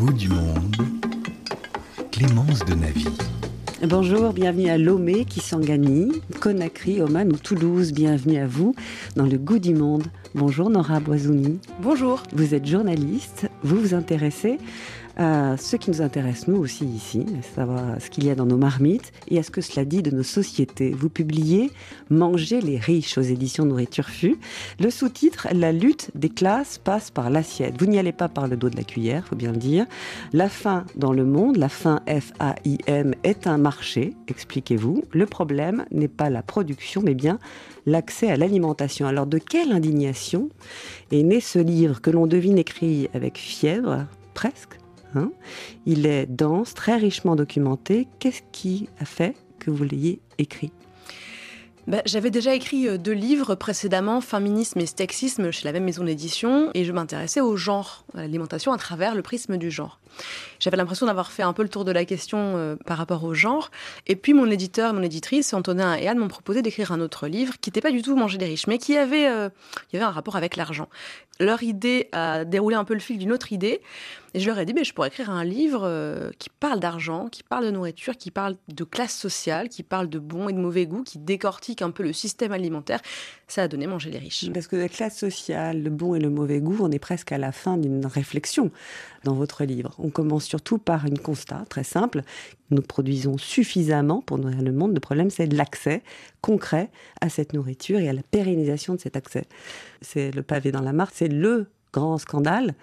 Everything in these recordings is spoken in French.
goût du monde, Clémence de Navy. Bonjour, bienvenue à Lomé, Kisangani, Conakry, Oman ou Toulouse. Bienvenue à vous dans le goût du monde. Bonjour Nora Boisouni. Bonjour. Vous êtes journaliste, vous vous intéressez à ce qui nous intéresse nous aussi ici, à savoir ce qu'il y a dans nos marmites et à ce que cela dit de nos sociétés. Vous publiez Manger les riches aux éditions Nourriture Fut. Le sous-titre La lutte des classes passe par l'assiette. Vous n'y allez pas par le dos de la cuillère, faut bien le dire. La faim dans le monde, la faim F-A-I-M est un marché, expliquez-vous. Le problème n'est pas la production, mais bien l'accès à l'alimentation. Alors de quelle indignation est né ce livre que l'on devine écrit avec fièvre, presque? Hein. Il est dense, très richement documenté. Qu'est-ce qui a fait que vous l'ayez écrit? Bah, J'avais déjà écrit euh, deux livres précédemment, Féminisme et Sexisme, chez la même maison d'édition, et je m'intéressais au genre, à l'alimentation à travers le prisme du genre. J'avais l'impression d'avoir fait un peu le tour de la question euh, par rapport au genre, et puis mon éditeur, mon éditrice, Antonin et Anne m'ont proposé d'écrire un autre livre qui n'était pas du tout Manger des riches, mais qui avait, euh, un rapport avec l'argent. Leur idée a déroulé un peu le fil d'une autre idée, et je leur ai dit, mais je pourrais écrire un livre euh, qui parle d'argent, qui parle de nourriture, qui parle de classe sociale, qui parle de bon et de mauvais goût, qui décortique un peu le système alimentaire. Ça a donné manger les riches. Parce que la classe sociale, le bon et le mauvais goût, on est presque à la fin d'une réflexion dans votre livre. On commence surtout par une constat très simple. Nous produisons suffisamment pour nourrir le monde. Le problème, c'est l'accès concret à cette nourriture et à la pérennisation de cet accès. C'est le pavé dans la mare, c'est le grand scandale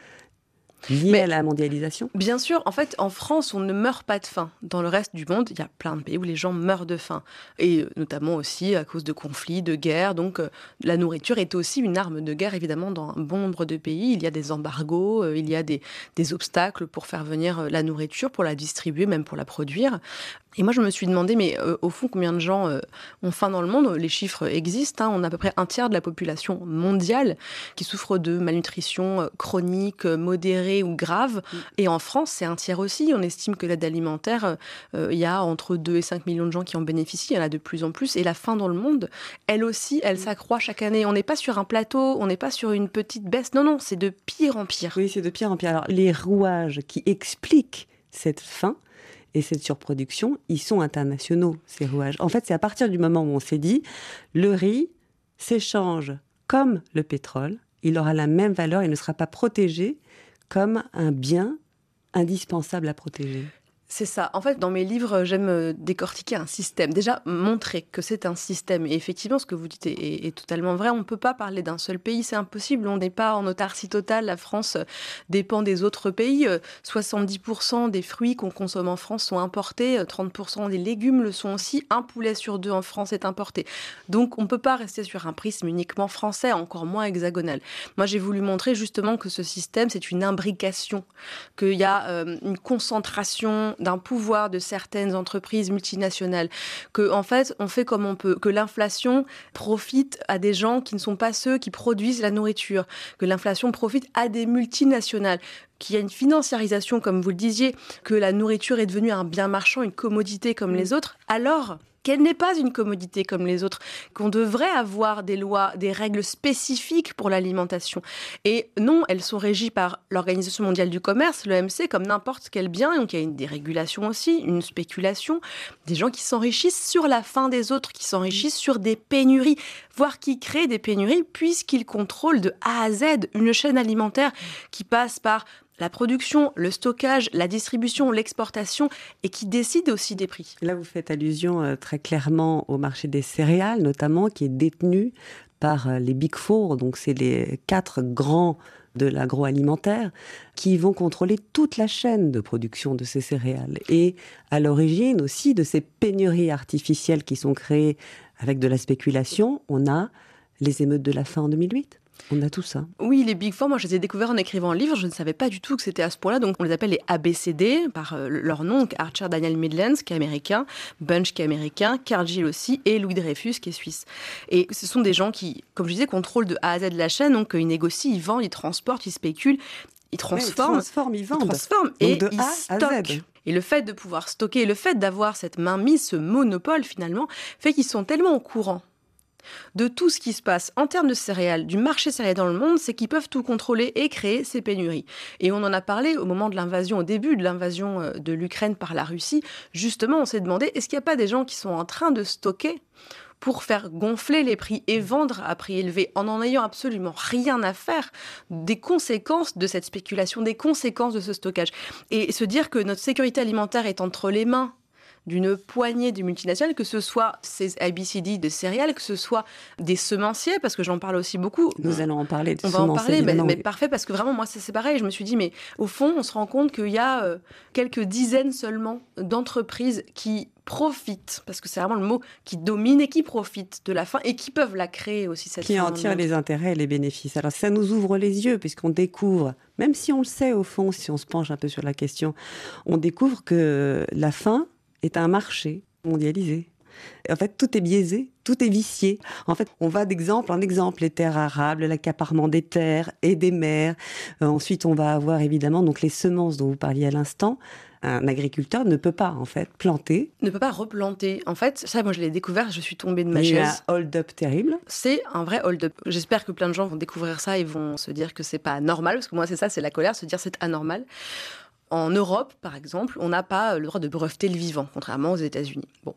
lié à la mondialisation Bien sûr, en fait, en France, on ne meurt pas de faim. Dans le reste du monde, il y a plein de pays où les gens meurent de faim. Et euh, notamment aussi à cause de conflits, de guerres. Donc, euh, la nourriture est aussi une arme de guerre, évidemment, dans un bon nombre de pays. Il y a des embargos, euh, il y a des, des obstacles pour faire venir la nourriture, pour la distribuer, même pour la produire. Et moi, je me suis demandé, mais euh, au fond, combien de gens euh, ont faim dans le monde? Les chiffres existent. Hein. On a à peu près un tiers de la population mondiale qui souffre de malnutrition chronique, modérée ou grave. Mm. Et en France, c'est un tiers aussi. On estime que l'aide alimentaire, il y a entre 2 et 5 millions de gens qui en bénéficient. Il y en a de plus en plus. Et la faim dans le monde, elle aussi, elle mm. s'accroît chaque année. On n'est pas sur un plateau, on n'est pas sur une petite baisse. Non, non, c'est de pire en pire. Oui, c'est de pire en pire. Alors, les rouages qui expliquent cette faim, et cette surproduction, ils sont internationaux, ces rouages. En fait, c'est à partir du moment où on s'est dit, le riz s'échange comme le pétrole, il aura la même valeur, il ne sera pas protégé comme un bien indispensable à protéger. C'est ça. En fait, dans mes livres, j'aime euh, décortiquer un système. Déjà, montrer que c'est un système. Et effectivement, ce que vous dites est, totalement vrai. On ne peut pas parler d'un seul pays. C'est impossible. On n'est pas en autarcie totale. La France euh, dépend des autres pays. 70% euh, des fruits qu'on consomme en France sont importés. 30% des légumes le sont aussi. Un poulet sur deux en France est importé. Donc, on ne peut pas rester sur un prisme uniquement français, encore moins hexagonal. Moi, j'ai voulu montrer justement que ce système, c'est une imbrication. Qu'il y a une concentration d'un pouvoir de certaines entreprises multinationales, que en fait on fait comme on peut, que l'inflation profite à des gens qui ne sont pas ceux qui produisent la nourriture, que l'inflation profite à des multinationales, qu'il y a une financiarisation, comme vous le disiez, que la nourriture est devenue un bien marchand, une commodité comme les autres, alors qu'elle n'est pas une commodité comme les autres, qu'on devrait avoir des lois, des règles spécifiques pour l'alimentation. Et non, elles sont régies par l'Organisation mondiale du commerce, l'OMC, comme n'importe quel bien. Donc il y a une dérégulation aussi, une spéculation, des gens qui s'enrichissent sur la faim des autres, qui s'enrichissent sur des pénuries, voire qui créent des pénuries puisqu'ils contrôlent de A à Z une chaîne alimentaire qui passe par la production, le stockage, la distribution, l'exportation, et qui décide aussi des prix. Là, vous faites allusion euh, très clairement au marché des céréales, notamment, qui est détenu par euh, les Big Four, donc c'est les quatre grands de l'agroalimentaire, qui vont contrôler toute la chaîne de production de ces céréales. Et à l'origine aussi de ces pénuries artificielles qui sont créées avec de la spéculation, on a les émeutes de la faim en 2008. On a tout ça. Oui, les Big Four, moi je les ai découverts en écrivant un livre, je ne savais pas du tout que c'était à ce point-là, donc on les appelle les ABCD par euh, leur nom, Archer Daniel Midlands qui est américain, Bunch qui est américain, Cargill aussi, et Louis Dreyfus qui est suisse. Et ce sont des gens qui, comme je disais, contrôlent de A à Z la chaîne, donc ils négocient, ils vendent, ils transportent, ils spéculent, ils transforment, ils, transforment, ils vendent, ils transforment et ils stockent. Et le fait de pouvoir stocker, le fait d'avoir cette main mise, ce monopole finalement, fait qu'ils sont tellement au courant de tout ce qui se passe en termes de céréales, du marché céréales dans le monde, c'est qu'ils peuvent tout contrôler et créer ces pénuries. Et on en a parlé au moment de l'invasion, au début de l'invasion euh, de l'Ukraine par la Russie. Justement, on s'est demandé, est-ce qu'il n'y a pas des gens qui sont en train de stocker pour faire gonfler les prix et vendre à prix élevé en n'en ayant absolument rien à faire des conséquences de cette spéculation, des conséquences de ce stockage? Et se dire que notre sécurité alimentaire est entre les mains d'une poignée de multinationales, que ce soit ces ABCD de céréales, que ce soit des semenciers, parce que j'en parle aussi beaucoup. Nous allons en parler. on va en parler, mais, parfait, parce que vraiment, moi, c'est pareil. Je me suis dit, mais au fond, on se rend compte qu'il y a euh, quelques dizaines seulement d'entreprises qui profitent, parce que c'est vraiment le mot qui domine et qui profitent de la faim et qui peuvent la créer aussi cette Qui en tirent les intérêts et les bénéfices. Alors ça nous ouvre les yeux puisqu'on découvre, même si on le sait au fond, si on se penche un peu sur la question, on découvre que la faim est un marché mondialisé. En fait, tout est biaisé, tout est vicié. En fait, on va d'exemple en exemple, les terres arables, l'accaparement des terres et des mers. Euh, ensuite, on va avoir évidemment donc les semences dont vous parliez à l'instant un agriculteur ne peut pas en fait planter. Ne peut pas replanter. En fait, ça, moi je l'ai découvert, je suis tombée de ma chaise. Il un hold-up terrible. C'est un vrai hold-up. J'espère que plein de gens vont découvrir ça et vont se dire que c'est pas normal, parce que moi c'est ça, c'est la colère, se dire c'est anormal. En Europe, par exemple, on n'a pas le droit de breveter le vivant, contrairement aux États-Unis. Bon.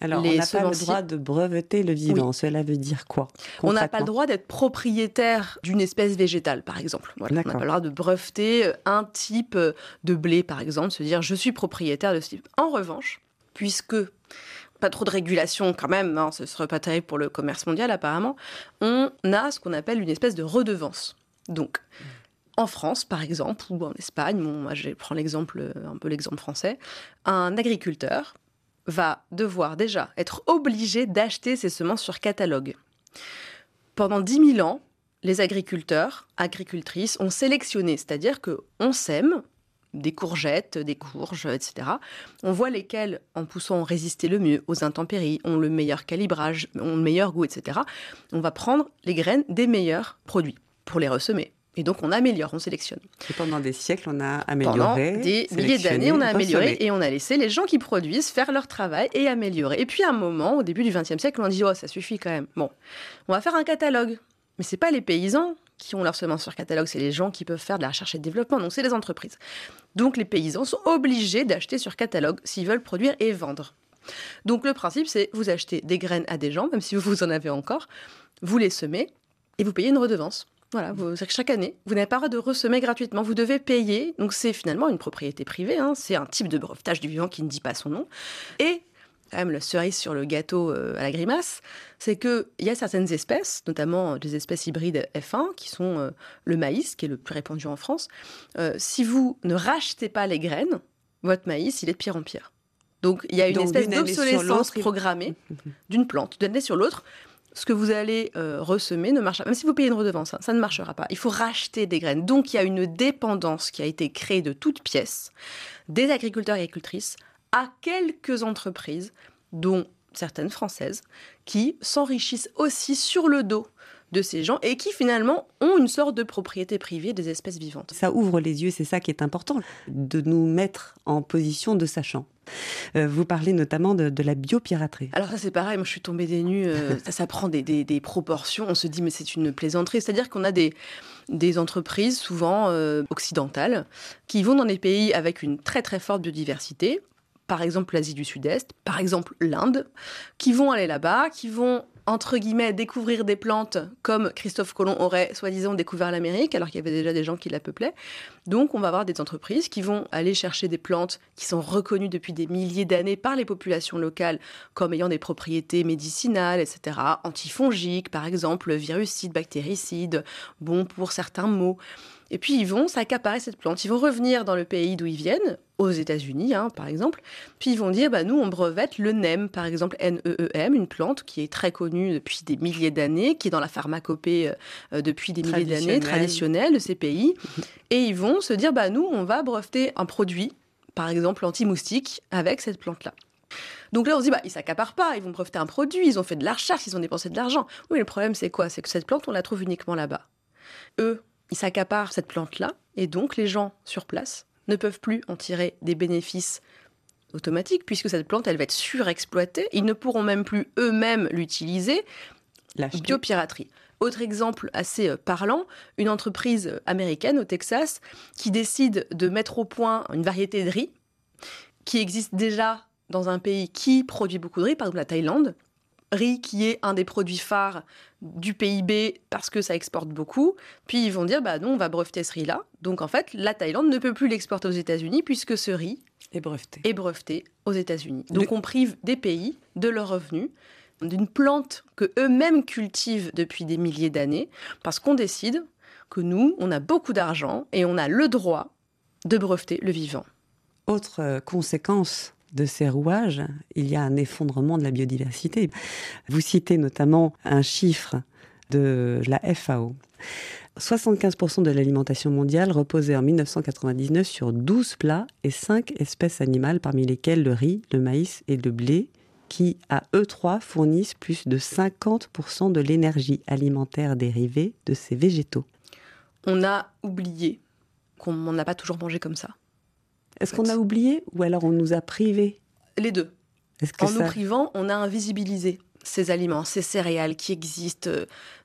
Alors, on n'a pas le droit de breveter le vivant. Cela veut dire quoi On n'a pas le droit d'être propriétaire d'une espèce végétale, par exemple. on n'a pas le droit de breveter euh, un type euh, de blé, par exemple, se dire je suis propriétaire de ce type. En revanche, puisque pas trop de régulation quand même, hein, ce serait pas terrible pour le commerce mondial apparemment, on a ce qu'on appelle une espèce de redevance. Donc, en France, par exemple, ou en Espagne, je prends l'exemple, un peu l'exemple français, un agriculteur va devoir déjà être obligé d'acheter ses semences sur catalogue. Pendant 10 000 ans, les agriculteurs, agricultrices ont sélectionné, c'est-à-dire que on sème des courgettes, des courges, etc. On voit lesquelles, en poussant, ont résisté le mieux aux intempéries, ont le meilleur calibrage, ont le meilleur goût, etc. On va prendre les graines des meilleurs produits pour les ressemer. Et donc on améliore, on sélectionne. Et pendant des siècles, on a amélioré. Pendant des milliers d'années, on a amélioré et on a laissé les gens qui produisent faire leur travail et améliorer. Et puis à un moment, au début du XXe siècle, on dit oh ça suffit quand même. Bon, on va faire un catalogue. Mais c'est pas les paysans qui ont leur semence sur catalogue, c'est les gens qui peuvent faire de la recherche et de développement. Donc c'est les entreprises. Donc les paysans sont obligés d'acheter sur catalogue s'ils veulent produire et vendre. Donc le principe, c'est vous achetez des graines à des gens, même si vous en avez encore, vous les semez et vous payez une redevance. Voilà, chaque année, vous n'avez pas le droit de ressemer gratuitement. Vous devez payer. Donc c'est finalement une propriété privée. Hein. C'est un type de brevetage du vivant qui ne dit pas son nom. Et quand même, la cerise sur le gâteau euh, à la grimace, c'est qu'il y a certaines espèces, notamment des espèces hybrides F1, qui sont euh, le maïs, qui est le plus répandu en France. Euh, si vous ne rachetez pas les graines, votre maïs, il est de pire en pire. Donc il y a une espèce d'obsolescence programmée d'une plante, d'une année sur l'autre ce que vous allez euh, ressemer ne marchera pas. Même si vous payez une redevance, hein, ça ne marchera pas. Il faut racheter des graines. Donc il y a une dépendance qui a été créée de toutes pièces des agriculteurs et agricultrices à quelques entreprises, dont certaines françaises, qui s'enrichissent aussi sur le dos de ces gens et qui finalement ont une sorte de propriété privée des espèces vivantes. Ça ouvre les yeux, c'est ça qui est important, de nous mettre en position de sachant. Euh, vous parlez notamment de, la biopiraterie. Alors ça c'est pareil, moi je suis tombée des nues, euh, ça, prend des, proportions, on se dit mais c'est une plaisanterie, c'est-à-dire qu'on a des, des entreprises souvent euh, occidentales qui vont dans des pays avec une très très forte biodiversité, par exemple l'Asie du Sud-Est, par exemple l'Inde, qui vont aller là-bas, qui vont entre guillemets, découvrir des plantes comme Christophe Colomb aurait soi-disant découvert l'Amérique, alors qu'il y avait déjà des gens qui la peuplaient. Donc, on va avoir des entreprises qui vont aller chercher des plantes qui sont reconnues depuis des milliers d'années par les populations locales comme ayant des propriétés médicinales, etc., antifongiques, par exemple, virucides, bactéricides, bons pour certains maux. Et puis ils vont s'accaparer cette plante. Ils vont revenir dans le pays d'où ils viennent, aux États-Unis hein, par exemple. Puis ils vont dire bah, nous, on brevette le NEM, par exemple, N-E-E-M, une plante qui est très connue depuis des milliers d'années, qui est dans la pharmacopée euh, depuis des milliers d'années, traditionnelle de ces pays. Et ils vont se dire bah, nous, on va breveter un produit, par exemple anti-moustique, avec cette plante-là. Donc là, on se dit, bah, ils s'accaparent pas, ils vont breveter un produit, ils ont fait de la recherche, ils ont dépensé de l'argent. Oui, le problème, c'est quoi? C'est que cette plante, on la trouve uniquement là-bas. Eux, ils s'accaparent cette plante-là, et donc les gens sur place ne peuvent plus en tirer des bénéfices automatiques, puisque cette plante, elle va être surexploitée. Ils ne pourront même plus eux-mêmes l'utiliser. biopiraterie. Autre exemple assez euh, parlant, une entreprise américaine au Texas qui décide de mettre au point une variété de riz qui existe déjà dans un pays qui produit beaucoup de riz, par exemple la Thaïlande. Riz qui est un des produits phares du PIB parce que ça exporte beaucoup. Puis ils vont dire, bah non, on va breveter ce riz-là. Donc en fait, la Thaïlande ne peut plus l'exporter aux États-Unis puisque ce riz est breveté, est breveté aux États-Unis. Donc on prive des pays de leurs revenus d'une plante que eux-mêmes cultivent depuis des milliers d'années parce qu'on décide que nous, on a beaucoup d'argent et on a le droit de breveter le vivant. Autre euh, conséquence de ces rouages, il y a un effondrement de la biodiversité. Vous citez notamment un chiffre de la FAO. 75% de l'alimentation mondiale reposait en 1999 sur 12 plats et 5 espèces animales, parmi lesquelles le riz, le maïs et le blé, qui, à eux trois, fournissent plus de 50% de l'énergie alimentaire dérivée de ces végétaux. On a oublié qu'on n'a pas toujours mangé comme ça. Est-ce qu'on a oublié ou alors on nous a privés Les deux. En nous privant, on a invisibilisé ces aliments, ces céréales qui existent.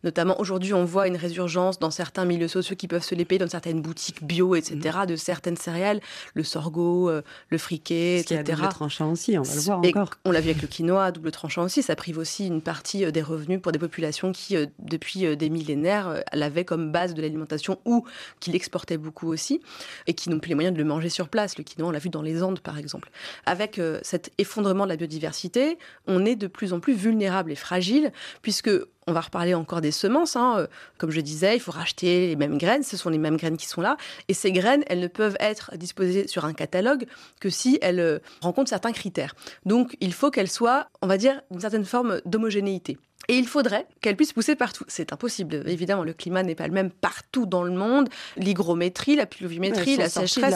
Euh, notamment aujourd'hui, on voit une résurgence dans certains milieux sociaux qui peuvent se les payer dans certaines boutiques bio, etc., mhm. de certaines céréales, le sorgho, euh, le friquet, etc. Qui a double tranchant aussi, on va le voir encore. On l'a vu avec le quinoa, double tranchant aussi. Ça prive aussi une partie euh, des revenus pour des populations qui, depuis des millénaires, l'avaient comme base de l'alimentation ou qui l'exportaient beaucoup aussi et qui n'ont plus les moyens de le manger sur place. Le quinoa, on l'a vu dans les Andes, par exemple. Avec cet effondrement de la biodiversité, on est de plus en plus vulnérable et fragile, puisque on va reparler encore des semences. Hein. Euh, comme je disais, il faut racheter les mêmes graines. Ce sont les mêmes graines qui sont là. Et ces graines, elles ne peuvent être disposées sur un catalogue que si elles euh, rencontrent certains critères. Donc, il faut qu'elles soient, on va dire, une certaine forme d'homogénéité. Et il faudrait qu'elle puisse pousser partout. C'est impossible. Évidemment, le climat n'est pas le même partout dans le monde. L'hygrométrie, la pluviométrie, la sécheresse.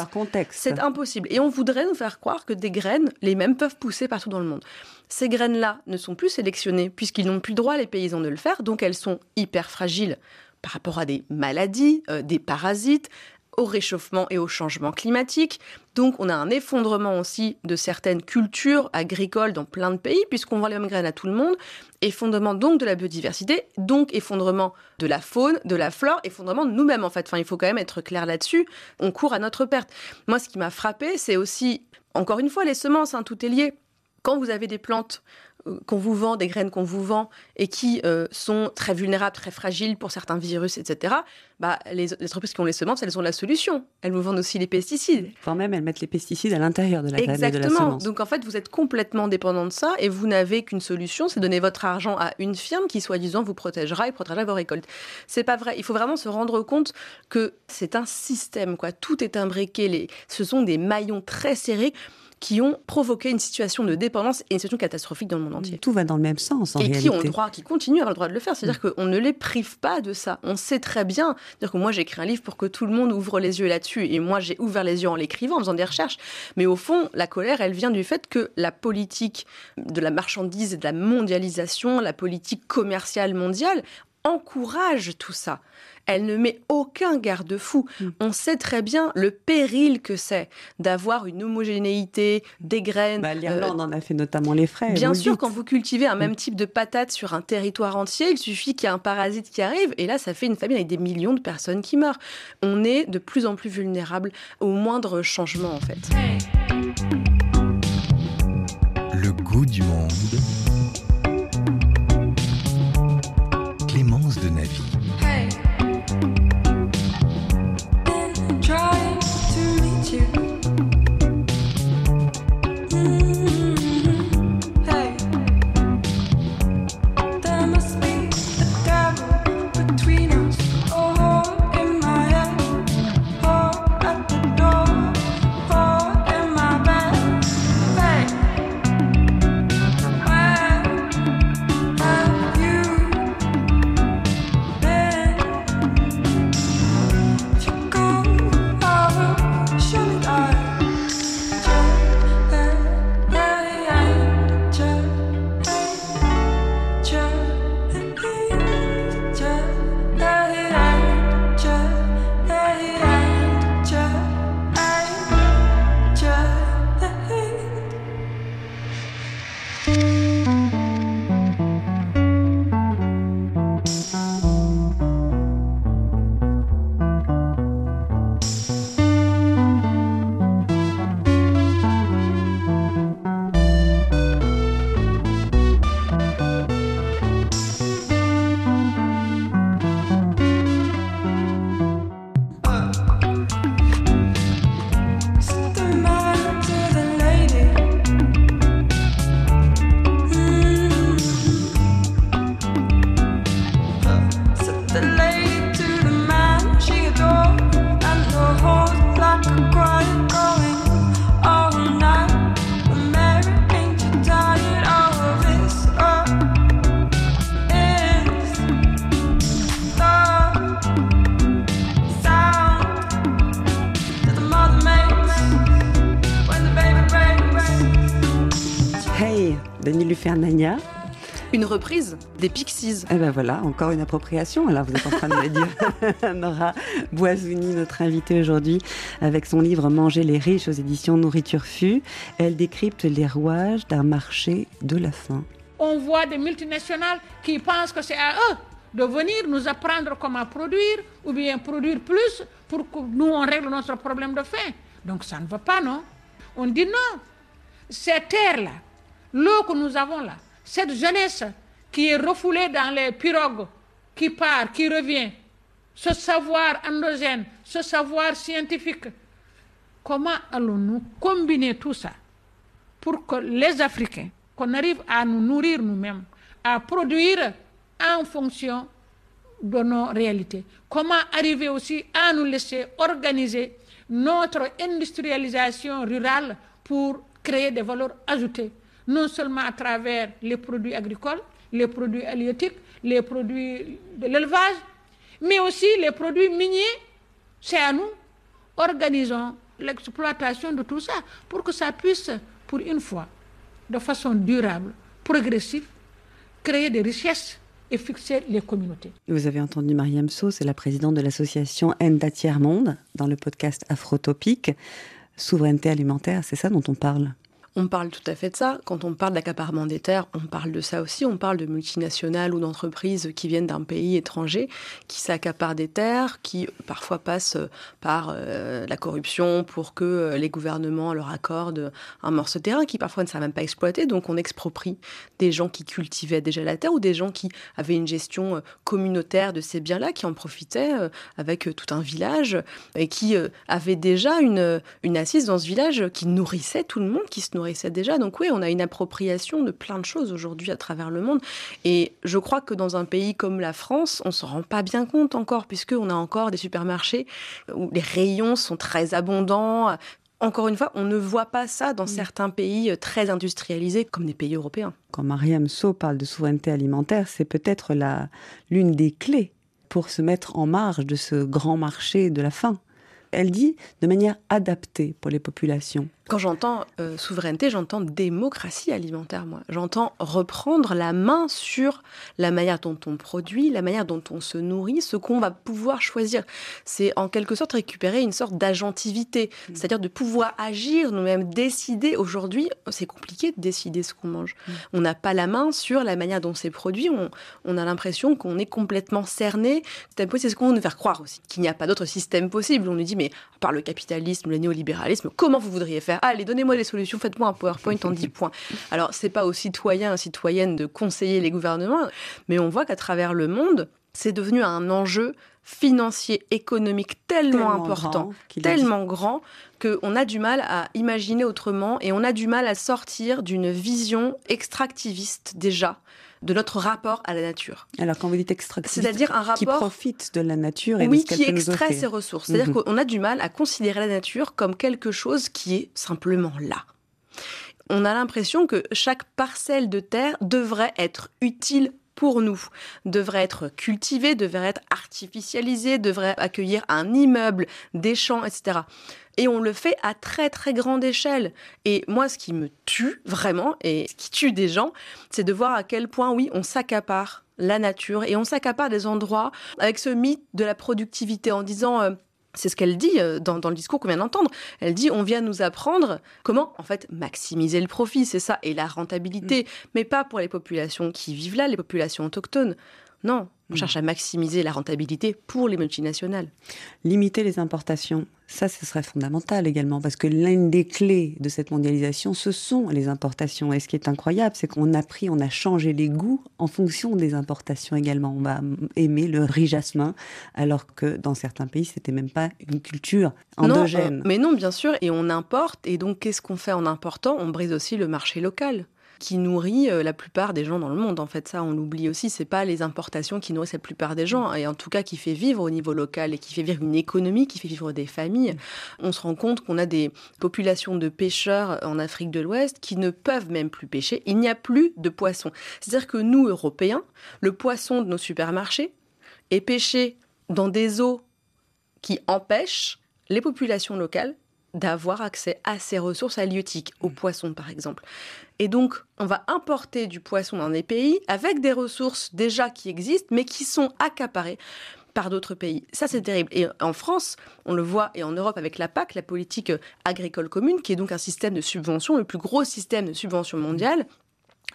C'est impossible. Et on voudrait nous faire croire que des graines, les mêmes, peuvent pousser partout dans le monde. Ces graines-là ne sont plus sélectionnées puisqu'ils n'ont plus le droit, les paysans, de le faire. Donc elles sont hyper fragiles par rapport à des maladies, euh, des parasites, au réchauffement et au changement climatique. Donc on a un effondrement aussi de certaines cultures agricoles dans plein de pays, puisqu'on vend les mêmes graines à tout le monde. Effondrement donc de la biodiversité, donc effondrement de la faune, de la flore, effondrement de nous-mêmes en fait. Enfin, il faut quand même être clair là-dessus. On court à notre perte. Moi, ce qui m'a frappé, c'est aussi, encore une fois, les semences, hein, tout est lié. Quand vous avez des plantes qu'on vous vend, des graines qu'on vous vend, et qui euh, sont très vulnérables, très fragiles pour certains virus, etc., bah, les, entreprises qui ont les semences, elles ont la solution. Elles vous vendent aussi les pesticides. Quand même, elles mettent les pesticides à l'intérieur de la de semence. Donc en fait, vous êtes complètement dépendant de ça, et vous n'avez qu'une solution, c'est donner votre argent à une firme qui, soi-disant, vous protégera et protégera vos récoltes. C'est pas vrai. Il faut vraiment se rendre compte que c'est un système, quoi. Tout est imbriqué. Les... Ce sont des maillons très serrés qui ont provoqué une situation de dépendance et une situation catastrophique dans le monde entier. Tout va dans le même sens, en et qui ont le droit, qui continuent à avoir le droit de le faire. C'est-à-dire mm. qu'on ne les prive pas de ça. On sait très bien. C'est-à-dire que moi, j'ai écrit un livre pour que tout le monde ouvre les yeux là-dessus. Et moi, j'ai ouvert les yeux en l'écrivant, en faisant des recherches. Mais au fond, la colère, elle vient du fait que la politique de la marchandise et de la mondialisation, la politique commerciale mondiale, encourage tout ça elle ne met aucun garde-fou. Mm. On sait très bien le péril que c'est d'avoir une homogénéité des graines. Bah, L'Irlande euh, en a fait notamment les frais. Bien sûr, quand vous cultivez un même mm. type de patates sur un territoire entier, il suffit qu'il y ait un parasite qui arrive, et là, ça fait une famille avec des millions de personnes qui meurent. On est de plus en plus vulnérable au moindre changement, en fait. Le goût du monde. Des Pixies. Eh ben voilà, encore une appropriation. Là, vous êtes en train de le dire. Nora Boisouni, notre invitée aujourd'hui, avec son livre Manger les riches aux éditions Nourriture Fut. Elle décrypte les rouages d'un marché de la faim. On voit des multinationales qui pensent que c'est à eux de venir nous apprendre comment produire ou bien produire plus pour que nous on règle notre problème de faim. Donc ça ne va pas, non? On dit non. Cette terre-là, l'eau que nous avons là, cette jeunesse qui est refoulée dans les pirogues, qui part, qui revient, ce savoir endogène, ce savoir scientifique, comment allons-nous combiner tout ça pour que les Africains, qu'on arrive à nous nourrir nous-mêmes, à produire en fonction de nos réalités? Comment arriver aussi à nous laisser organiser notre industrialisation rurale pour créer des valeurs ajoutées non seulement à travers les produits agricoles, les produits halieutiques, les produits de l'élevage, mais aussi les produits miniers. C'est à nous. Organisons l'exploitation de tout ça pour que ça puisse, pour une fois, de façon durable, progressive, créer des richesses et fixer les communautés. Vous avez entendu Mariam So, c'est la présidente de l'association Enda Tiers Monde dans le podcast Afrotopique. Souveraineté alimentaire, c'est ça dont on parle? On parle tout à fait de ça. Quand on parle d'accaparement des terres, on parle de ça aussi. On parle de multinationales ou d'entreprises qui viennent d'un pays étranger, qui s'accaparent des terres, qui parfois passent par euh, la corruption pour que euh, les gouvernements leur accordent un morceau de terrain qui parfois ne savent même pas exploiter. Donc on exproprie des gens qui cultivaient déjà la terre ou des gens qui avaient une gestion euh, communautaire de ces biens-là, qui en profitaient avec tout un village et qui avaient déjà une, une assise dans ce village qui nourrissait tout le monde, qui se nourrissait c'est déjà. Donc oui, on a une appropriation de plein de choses aujourd'hui à travers le monde. Et je crois que dans un pays comme la France, on s'en rend pas bien compte encore, puisqu'on a encore des supermarchés où les rayons sont très abondants. Encore une fois, on ne voit pas ça dans certains pays très industrialisés comme les pays européens. Quand Mariam So parle de souveraineté alimentaire, c'est peut-être l'une des clés pour se mettre en marge de ce grand marché de la faim. Elle dit de manière adaptée pour les populations. Quand j'entends euh, souveraineté, j'entends démocratie alimentaire, moi. J'entends reprendre la main sur la manière dont on produit, la manière dont on se nourrit, ce qu'on va pouvoir choisir. C'est en quelque sorte récupérer une sorte d'agentivité, mm. c'est-à-dire de pouvoir agir nous-mêmes, décider. Aujourd'hui, c'est compliqué de décider ce qu'on mange. Mm. On n'a pas la main sur la manière dont c'est produit. On, a l'impression qu'on est complètement cerné. C'est ce qu'on veut nous faire croire aussi, qu'il n'y a pas d'autre système possible. On nous dit, mais par le capitalisme, le néolibéralisme, comment vous voudriez faire? Allez, donnez-moi les solutions, faites-moi un PowerPoint en 10 points. Alors, c'est pas aux citoyens et citoyennes de conseiller les gouvernements, mais on voit qu'à travers le monde, c'est devenu un enjeu financier, économique tellement, important, tellement grand, qu'on a du mal à imaginer autrement et on a du mal à sortir d'une vision extractiviste déjà de notre rapport à la nature. Alors quand vous dites extractiviste, c'est-à-dire un rapport qui profite de la nature et oui, de ce qui extrait ses ressources. C'est-à-dire mhm. qu'on a du mal à considérer la nature comme quelque chose qui est simplement là. On a l'impression que chaque parcelle de terre devrait être utile pour nous, devrait être cultivée, devrait être artificialisée, devrait accueillir un immeuble, des champs, etc. Et on le fait à très très grande échelle. Et moi, ce qui me tue vraiment, et ce qui tue des gens, c'est de voir à quel point, oui, on s'accapare la nature et on s'accapare des endroits avec ce mythe de la productivité en disant... Euh, c'est ce qu'elle dit euh, dans, dans, le discours qu'on vient d'entendre. Elle dit on vient nous apprendre comment en fait maximiser le profit, c'est ça, et la rentabilité, mm. mais pas pour les populations qui vivent là, les populations autochtones. Non, on cherche à maximiser la rentabilité pour les multinationales. Limiter les importations, ça, ce serait fondamental également, parce que l'une des clés de cette mondialisation, ce sont les importations. Et ce qui est incroyable, c'est qu'on a pris, on a changé les goûts en fonction des importations également. On va aimer le riz jasmin, alors que dans certains pays, c'était même pas une culture endogène. mais non, bien sûr, et on importe. Et donc, qu'est-ce qu'on fait en important? On brise aussi le marché local qui nourrit euh, la plupart des gens dans le monde. En fait, ça, on l'oublie aussi. C'est pas les importations qui nourrissent la plupart des gens, et en tout cas qui fait vivre au niveau local et qui fait vivre une économie, qui fait vivre des familles. On se rend compte qu'on a des populations de pêcheurs en Afrique de l'Ouest qui ne peuvent même plus pêcher. Il n'y a plus de poissons. C'est-à-dire que nous, Européens, le poisson de nos supermarchés est pêché dans des eaux qui empêchent les populations locales d'avoir accès à ces ressources halieutiques, aux poissons par exemple. Et donc, on va importer du poisson dans des pays avec des ressources déjà qui existent, mais qui sont accaparées par d'autres pays. Ça, c'est terrible. Et en France, on le voit, et en Europe avec la PAC, la politique agricole commune, qui est donc un système de subvention, le plus gros système de subvention mondiale,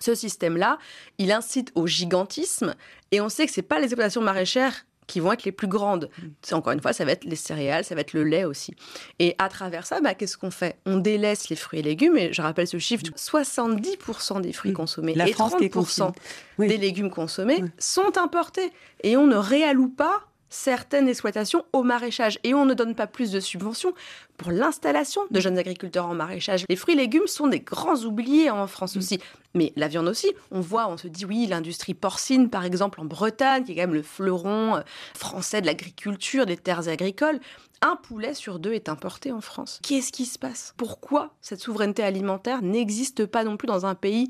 ce système-là, il incite au gigantisme et on sait que c'est pas les exploitations maraîchères qui vont être les plus grandes. Mm. C'est encore une fois, ça va être les céréales, ça va être le lait aussi. Et à travers ça, bah, qu'est-ce qu'on fait? On délaisse les fruits et légumes. Et je rappelle ce chiffre 70% des fruits consommés La et 30% des légumes consommés sont importés. Et on ne réalloue pas certaines exploitations au maraîchage. Et on ne donne pas plus de subventions pour l'installation de jeunes agriculteurs en maraîchage. Les fruits et légumes sont des grands oubliés en France aussi. Mais la viande aussi, on voit, on se dit oui, l'industrie porcine, par exemple, en Bretagne, qui est quand même le fleuron euh, français de l'agriculture, des terres agricoles, un poulet sur deux est importé en France. Qu'est-ce qui se passe? Pourquoi cette souveraineté alimentaire n'existe pas non plus dans un pays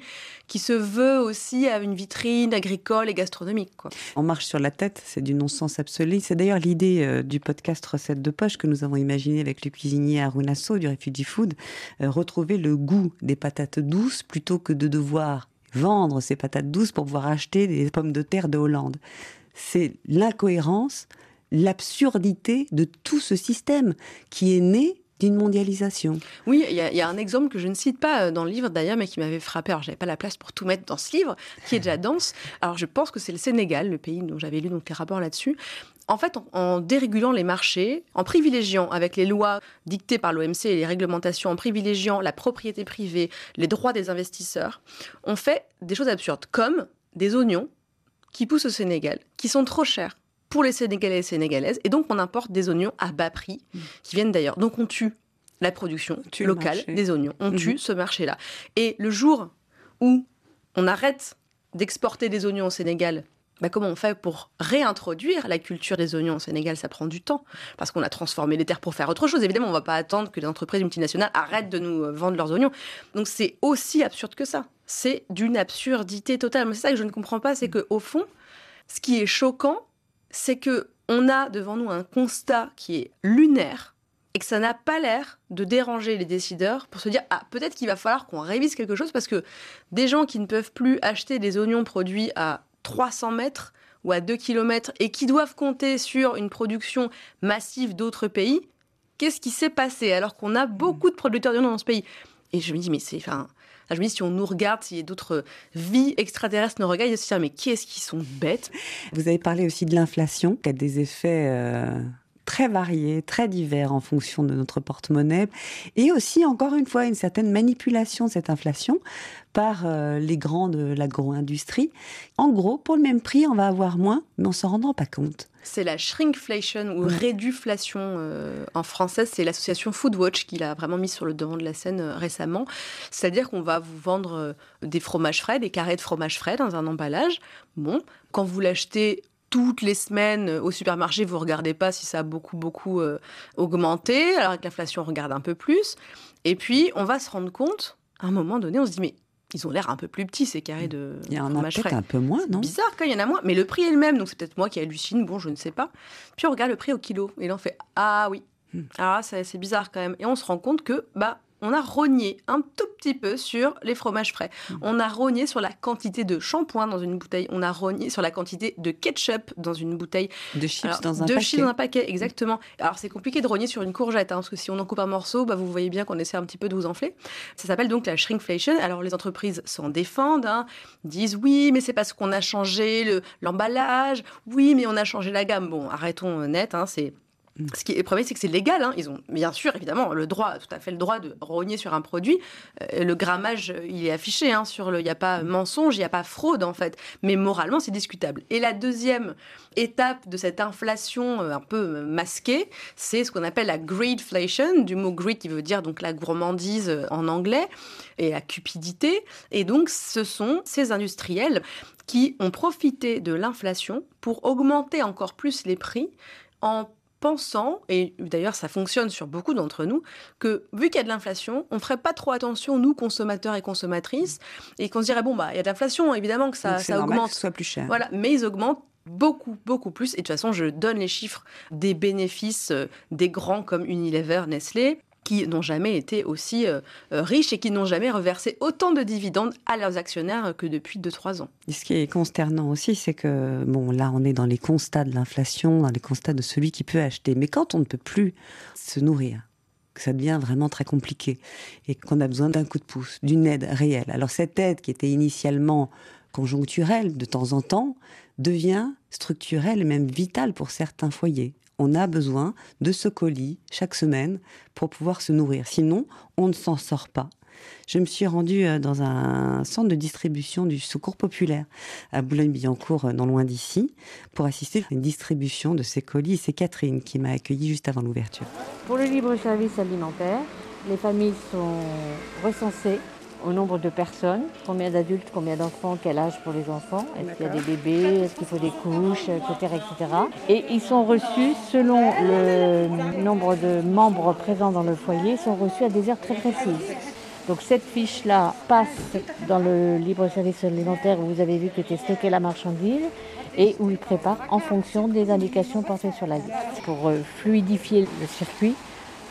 qui se veut aussi à une vitrine agricole et gastronomique On marche sur la tête, c'est du non-sens absolu. C'est d'ailleurs l'idée euh, du podcast Recettes de poche que nous avons imaginé avec le cuisinier Arunasso du Refugee Food, euh, retrouver le goût des patates douces plutôt que de devoir vendre ces patates douces pour pouvoir acheter des pommes de terre de Hollande. C'est l'incohérence l'absurdité de tout ce système qui est né d'une mondialisation. Oui, il y, a un exemple que je ne cite pas euh, dans le livre d'ailleurs, mais qui m'avait frappé. Alors, j'avais pas la place pour tout mettre dans ce livre, qui est déjà dense. Alors, je pense que c'est le Sénégal, le pays dont j'avais lu donc les rapports là-dessus. En fait, en, dérégulant les marchés, en privilégiant avec les lois dictées par l'OMC et les réglementations, en privilégiant la propriété privée, les droits des investisseurs, on fait des choses absurdes, comme des oignons qui poussent au Sénégal, qui sont trop chers pour les Sénégalais et Sénégalaises. Et donc, on importe des oignons à bas prix, mm. qui viennent d'ailleurs. Donc, on tue la production locale des oignons. On tue mm-hmm. ce marché-là. Et le jour où on arrête d'exporter des oignons au Sénégal, bah comment on fait pour réintroduire la culture des oignons au Sénégal? Ça prend du temps, parce qu'on a transformé les terres pour faire autre chose. Évidemment, on ne va pas attendre que les entreprises multinationales arrêtent de nous euh, vendre leurs oignons. Donc c'est aussi absurde que ça. C'est d'une absurdité totale. C'est ça que je ne comprends pas, c'est qu'au fond, ce qui est choquant, c'est que on a devant nous un constat qui est lunaire et que ça n'a pas l'air de déranger les décideurs pour se dire ah peut-être qu'il va falloir qu'on révise quelque chose parce que des gens qui ne peuvent plus acheter des oignons produits à 300 mètres ou à 2 km et qui doivent compter sur une production massive d'autres pays, qu'est-ce qui s'est passé alors qu'on a beaucoup de producteurs d'oignons dans ce pays? Et je me dis mais c'est enfin je me dis, si on nous regarde, a d'autres vies extraterrestres nous regardent, ils se disent, mais qui est-ce qui sont bêtes? Vous avez parlé aussi de l'inflation, qui a des effets euh, très variés, très divers en fonction de notre porte-monnaie, et aussi, encore une fois, une certaine manipulation de cette inflation par euh, les grands de l'agro-industrie. En gros, pour le même prix, on va avoir moins, mais on s'en rendant pas compte. C'est la shrinkflation ou réduflation euh, en français. C'est l'association Foodwatch qui l'a vraiment mis sur le devant de la scène euh, récemment. C'est-à-dire qu'on va vous vendre des fromages frais, des carrés de fromage frais dans un emballage. Bon, quand vous l'achetez toutes les semaines au supermarché, vous regardez pas si ça a beaucoup, beaucoup augmenté. Alors avec l'inflation, on regarde un peu plus. Et puis, on va se rendre compte, à un moment donné, on se dit, mais ils ont l'air un peu plus petits, ces carrés de Il y en a peut-être un peu moins, non? Bizarre quand il y en a moins, mais le prix est le même, donc c'est peut-être moi qui hallucine, bon, je ne sais pas. Puis on regarde le prix au kilo, et là on fait Ah oui, hmm. ah, c'est bizarre quand même. Et on se rend compte que, bah, on a rogné un tout petit peu sur les fromages frais. Mm. On a rogné sur la quantité de shampoing dans une bouteille. On a rogné sur la quantité de ketchup dans une bouteille. De chips dans un de paquet. chips dans un paquet, exactement. Alors c'est compliqué de rogner sur une courgette, hein, parce que si on en coupe un morceau, bah, vous voyez bien qu'on essaie un petit peu de vous enfler. Ça s'appelle donc la shrinkflation. Alors les entreprises s'en défendent, hein, disent oui, mais c'est parce qu'on a changé l'emballage. oui, mais on a changé la gamme. Bon, arrêtons net, hein, c'est. Ce qui est problème, c'est que c'est légal. Hein. Ils ont bien sûr, évidemment, le droit, tout à fait le droit de rogner sur un produit. Euh, le grammage, il est affiché. Hein, sur le, il n'y a pas mensonge, il n'y a pas fraude en fait. Mais moralement, c'est discutable. Et la deuxième étape de cette inflation euh, un peu masquée, c'est ce qu'on appelle la greedflation, du mot greed qui veut dire donc la gourmandise euh, en anglais et la cupidité. Et donc, ce sont ces industriels qui ont profité de l'inflation pour augmenter encore plus les prix en pensant, et d'ailleurs ça fonctionne sur beaucoup d'entre nous, que vu qu'il y a de l'inflation, on ferait pas trop attention, nous, consommateurs et consommatrices, et qu'on se dirait, bon, bah, il y a de l'inflation, évidemment que ça, ça augmente. Que ce soit plus cher. Voilà, mais ils augmentent beaucoup, beaucoup plus. Et de toute façon, je donne les chiffres des bénéfices euh, des grands comme Unilever, Nestlé. Qui n'ont jamais été aussi euh, euh, riches et qui n'ont jamais reversé autant de dividendes à leurs actionnaires que depuis 2-3 ans. Ce qui est consternant aussi, c'est que, bon, là, on est dans les constats de l'inflation, dans les constats de celui qui peut acheter. Mais quand on ne peut plus se nourrir, que ça devient vraiment très compliqué et qu'on a besoin d'un coup de pouce, d'une aide réelle. Alors cette aide qui était initialement conjoncturelle de temps en temps devient structurelle et même vitale pour certains foyers on a besoin de ce colis chaque semaine pour pouvoir se nourrir. Sinon, on ne s'en sort pas. Je me suis rendue euh, dans un centre de distribution du secours populaire à Boulogne-Billancourt, euh, non loin d'ici, pour assister à une distribution de ces colis. C'est Catherine qui m'a accueillie juste avant l'ouverture. Pour le libre service alimentaire, les familles sont recensées au nombre de personnes, combien d'adultes, combien d'enfants, quel âge pour les enfants, est-ce qu'il y a des bébés, est-ce qu'il faut des couches, etc., etc. Et ils sont reçus selon le nombre de membres présents dans le foyer, ils sont reçus à des heures très précises. Donc cette fiche-là passe dans le libre service alimentaire où vous avez vu que était stocké la marchandise et où il prépare en fonction des indications portées sur la liste. Pour euh, fluidifier le circuit,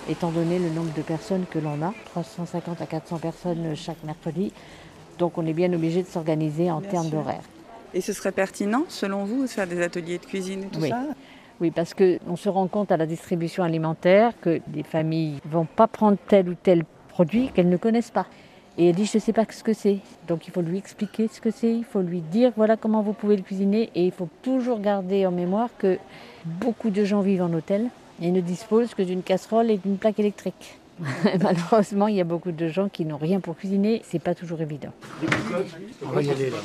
étant donné le nombre de personnes que l'on a, 350 à 400 personnes chaque mercredi. Donc on est bien obligé de s'organiser en termes d'horaire. Et ce serait pertinent, selon vous, de faire des ateliers de cuisine et tout ça? Oui, parce qu'on se rend compte à la distribution alimentaire que des familles ne vont pas prendre tel ou tel produit qu'elles ne connaissent pas. Et elle dit, je ne sais pas ce que c'est. Donc il faut lui expliquer ce que c'est, il faut lui dire, voilà comment vous pouvez le cuisiner. Et il faut toujours garder en mémoire que beaucoup de gens vivent en hôtel et ne dispose que d'une casserole et d'une plaque électrique. Malheureusement, il y a beaucoup de gens qui n'ont rien pour cuisiner, c'est pas toujours évident. On va y aller là.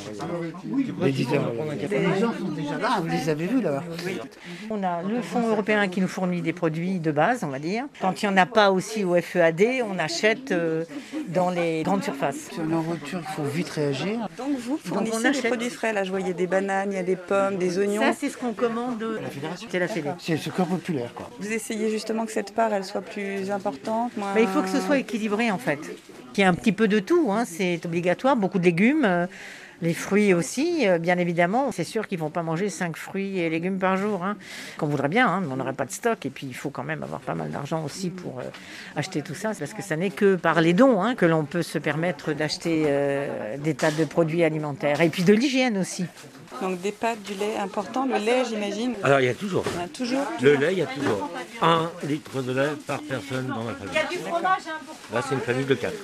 Les gens sont déjà là, vous les avez vus là. On a le Fonds européen qui nous fournit des produits de base, on va dire. Quand il n'y en a pas aussi au FEAD, on achète euh, dans les grandes surfaces. Sur la voiture, il faut vite réagir. Donc vous fournissez des produits frais, là je voyais des bananes, il y a des pommes, des oignons. Ça c'est ce qu'on commande la fédération. C'est la fédé. C'est ce corps populaire quoi. Vous essayez justement que cette part elle soit plus importante, il faut que ce soit équilibré en fait. Qu'il y ait un petit peu de tout, hein, c'est obligatoire. Beaucoup de légumes, euh, les fruits aussi, euh, bien évidemment. C'est sûr qu'ils ne vont pas manger 5 fruits et légumes par jour. Hein. Qu'on voudrait bien, hein, mais on n'aurait pas de stock. Et puis il faut quand même avoir pas mal d'argent aussi pour euh, acheter tout ça. Parce que ça n'est que par les dons que l'on peut se permettre d'acheter des tas de produits alimentaires. Et puis de l'hygiène aussi. Donc des pâtes, du lait important. Le lait, j'imagine. Alors il y a toujours. Il y a toujours. Le lait, il y a toujours. Un litre de lait par personne dans la famille. Il y a du fromage. Hein, Là, c'est une famille de quatre.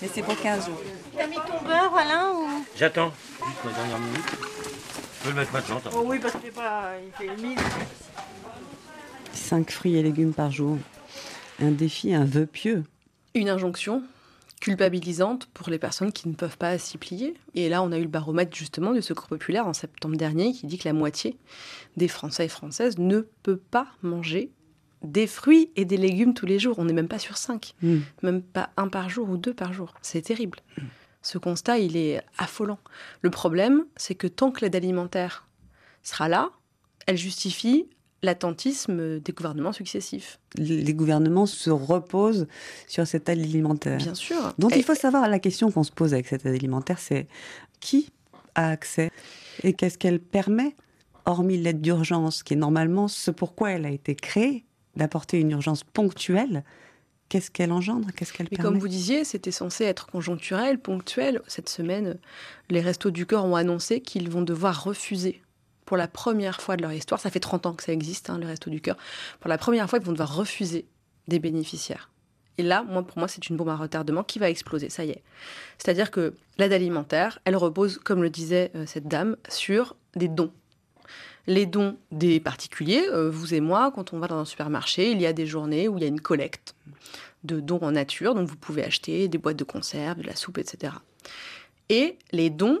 Mais c'est pour 15 jours. T'as mis ton beurre, Alain ou... J'attends. Juste la dernière minute. Je peux le mettre maintenant. Oh oui, parce qu'il pas... il fait mille. 5 fruits et légumes par jour. Un défi, un vœu pieux. Une injonction culpabilisante pour les personnes qui ne peuvent pas s'y plier. Et là, on a eu le baromètre justement du Secours populaire en septembre dernier qui dit que la moitié des Français et Françaises ne peut pas manger des fruits et des légumes tous les jours. On n'est même pas sur cinq, mm. même pas un par jour ou deux par jour. C'est terrible. Mm. Ce constat, il est affolant. Le problème, c'est que tant que l'aide alimentaire sera là, elle justifie l'attentisme des gouvernements successifs. Les gouvernements se reposent sur cette aide alimentaire. Bien sûr. Donc il faut savoir, la question qu'on se pose avec cette aide alimentaire, c'est qui a accès et qu'est-ce qu'elle permet, hormis l'aide d'urgence, qui est normalement ce pourquoi elle a été créée, d'apporter une urgence ponctuelle. Qu'est-ce qu'elle engendre Qu'est-ce qu'elle permet? Comme vous disiez, c'était censé être conjoncturel, ponctuel. Cette semaine, les Restos du Cœur ont annoncé qu'ils vont devoir refuser pour la première fois de leur histoire, ça fait 30 ans que ça existe, hein, le Resto du Cœur, pour la première fois, ils vont devoir refuser des bénéficiaires. Et là, moi, pour moi, c'est une bombe à retardement qui va exploser, ça y est. C'est-à-dire que l'aide alimentaire, elle repose, comme le disait euh, cette dame, sur des dons. Les dons des particuliers, euh, vous et moi, quand on va dans un supermarché, il y a des journées où il y a une collecte de dons en nature, donc vous pouvez acheter des boîtes de conserve, de la soupe, etc. Et les dons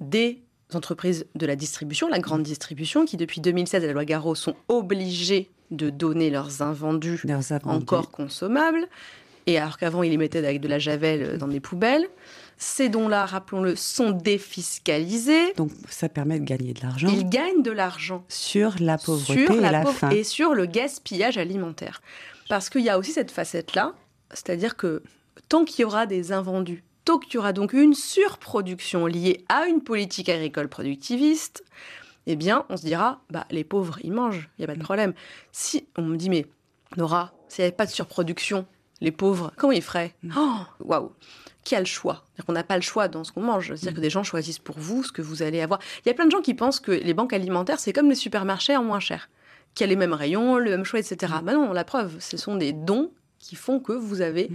des entreprises de la distribution, la grande distribution, qui depuis 2016 à la loi Garot sont obligées de donner leurs invendus, encore consommables, et alors qu'avant ils les mettaient avec de la javel dans des poubelles. Ces dons-là, rappelons-le, sont défiscalisés. Donc ça permet de gagner de l'argent. Ils gagnent de l'argent. Sur la pauvreté et la, faim. Et sur le gaspillage alimentaire. Parce qu'il y a aussi cette facette-là, c'est-à-dire que tant qu'il y aura des invendus Tant qu'il y aura donc une surproduction liée à une politique agricole productiviste, eh bien, on se dira, bah, les pauvres, ils mangent, il n'y a pas de mm. problème. Si on me dit, mais Nora, s'il n'y avait pas de surproduction, les pauvres, comment ils feraient? Oh, waouh qui a le choix On n'a pas le choix dans ce qu'on mange. C'est-à-dire que des gens choisissent pour vous ce que vous allez avoir. Il y a plein de gens qui pensent que les banques alimentaires, c'est comme les supermarchés en moins cher, qui a les mêmes rayons, le même choix, etc. Ben non, la preuve, ce sont des dons qui font que vous avez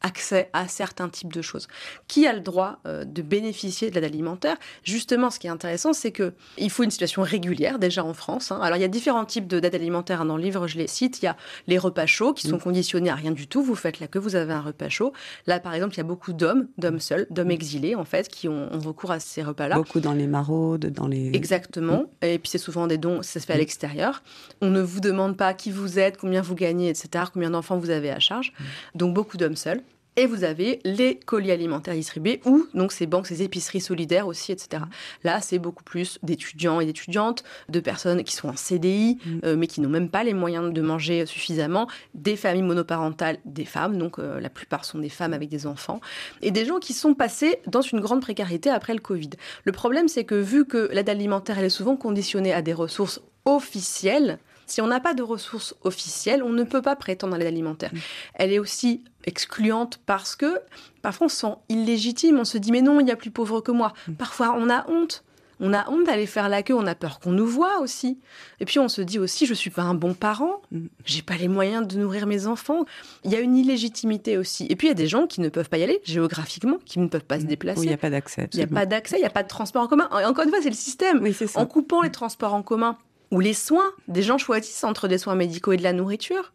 accès à certains types de choses. Qui a le droit euh, de bénéficier de l'aide alimentaire? Justement, ce qui est intéressant, c'est que il faut une situation régulière déjà en France. Hein. Alors, il y a différents types d'aide alimentaire. Hein. Dans le livre, je les cite. Il y a les repas chauds qui sont mm. conditionnés à rien du tout. Vous faites là que vous avez un repas chaud. Là, par exemple, il y a beaucoup d'hommes, d'hommes seuls, d'hommes mm. exilés en fait, qui ont, recours à ces repas-là. Beaucoup dans les maraudes, dans les. Exactement. Mm. Et puis c'est souvent des dons. Ça se fait à l'extérieur. On ne vous demande pas qui vous êtes, combien vous gagnez, etc. Combien d'enfants vous avez à charge. Donc beaucoup d'hommes seuls. Et vous avez les colis alimentaires distribués ou donc ces banques, ces épiceries solidaires aussi, etc. Là, c'est beaucoup plus d'étudiants et d'étudiantes, de personnes qui sont en CDI, mm. euh, mais qui n'ont même pas les moyens de manger suffisamment, des familles monoparentales, des femmes, donc euh, la plupart sont des femmes avec des enfants, et des gens qui sont passés dans une grande précarité après le Covid. Le problème, c'est que vu que l'aide alimentaire, elle est souvent conditionnée à des ressources officielles, si on n'a pas de ressources officielles, on ne peut pas prétendre à l'aide alimentaire. Mm. Elle est aussi excluante parce que parfois on se sent illégitime, on se dit mais non, il y a plus pauvre que moi. Mm. Parfois on a honte. On a honte d'aller faire la queue, on a peur qu'on nous voit aussi. Et puis on se dit aussi, je suis pas un bon parent, mm. j'ai pas les moyens de nourrir mes enfants. Il y a une illégitimité aussi. Et puis il y a des gens qui ne peuvent pas y aller géographiquement, qui ne peuvent pas se déplacer. il n'y a pas d'accès. Il n'y a pas d'accès, il n'y a pas de transport en commun. encore une fois, c'est le système. en coupant les transports en commun, ou les soins. Des gens choisissent entre des soins médicaux et de la nourriture.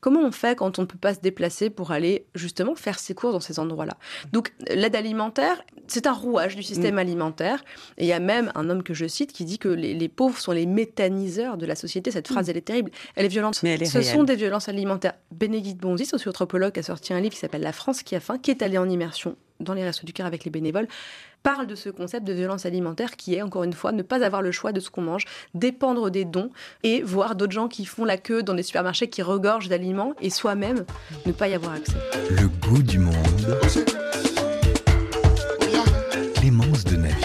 Comment on fait quand on ne peut pas se déplacer pour aller justement faire ses courses dans ces endroits-là? Donc l'aide alimentaire, c'est un rouage du système alimentaire. Et il y a même un homme que je cite qui dit que les, pauvres sont les méthaniseurs de la société. Cette phrase, mm. elle est terrible. Elle est violente. Mais Ce sont des violences alimentaires. Bénédicte Bonzi, socioanthropologue, a sorti un livre qui s'appelle La France qui a faim, qui est allé en immersion dans les Restos du Cœur avec les bénévoles parle de ce concept de violence alimentaire qui est, encore une fois, ne pas avoir le choix de ce qu'on mange, dépendre des dons et voir d'autres gens qui font la queue dans des supermarchés qui regorgent d'aliments et soi-même ne pas y avoir accès. Le goût du monde. Clémence de Navy.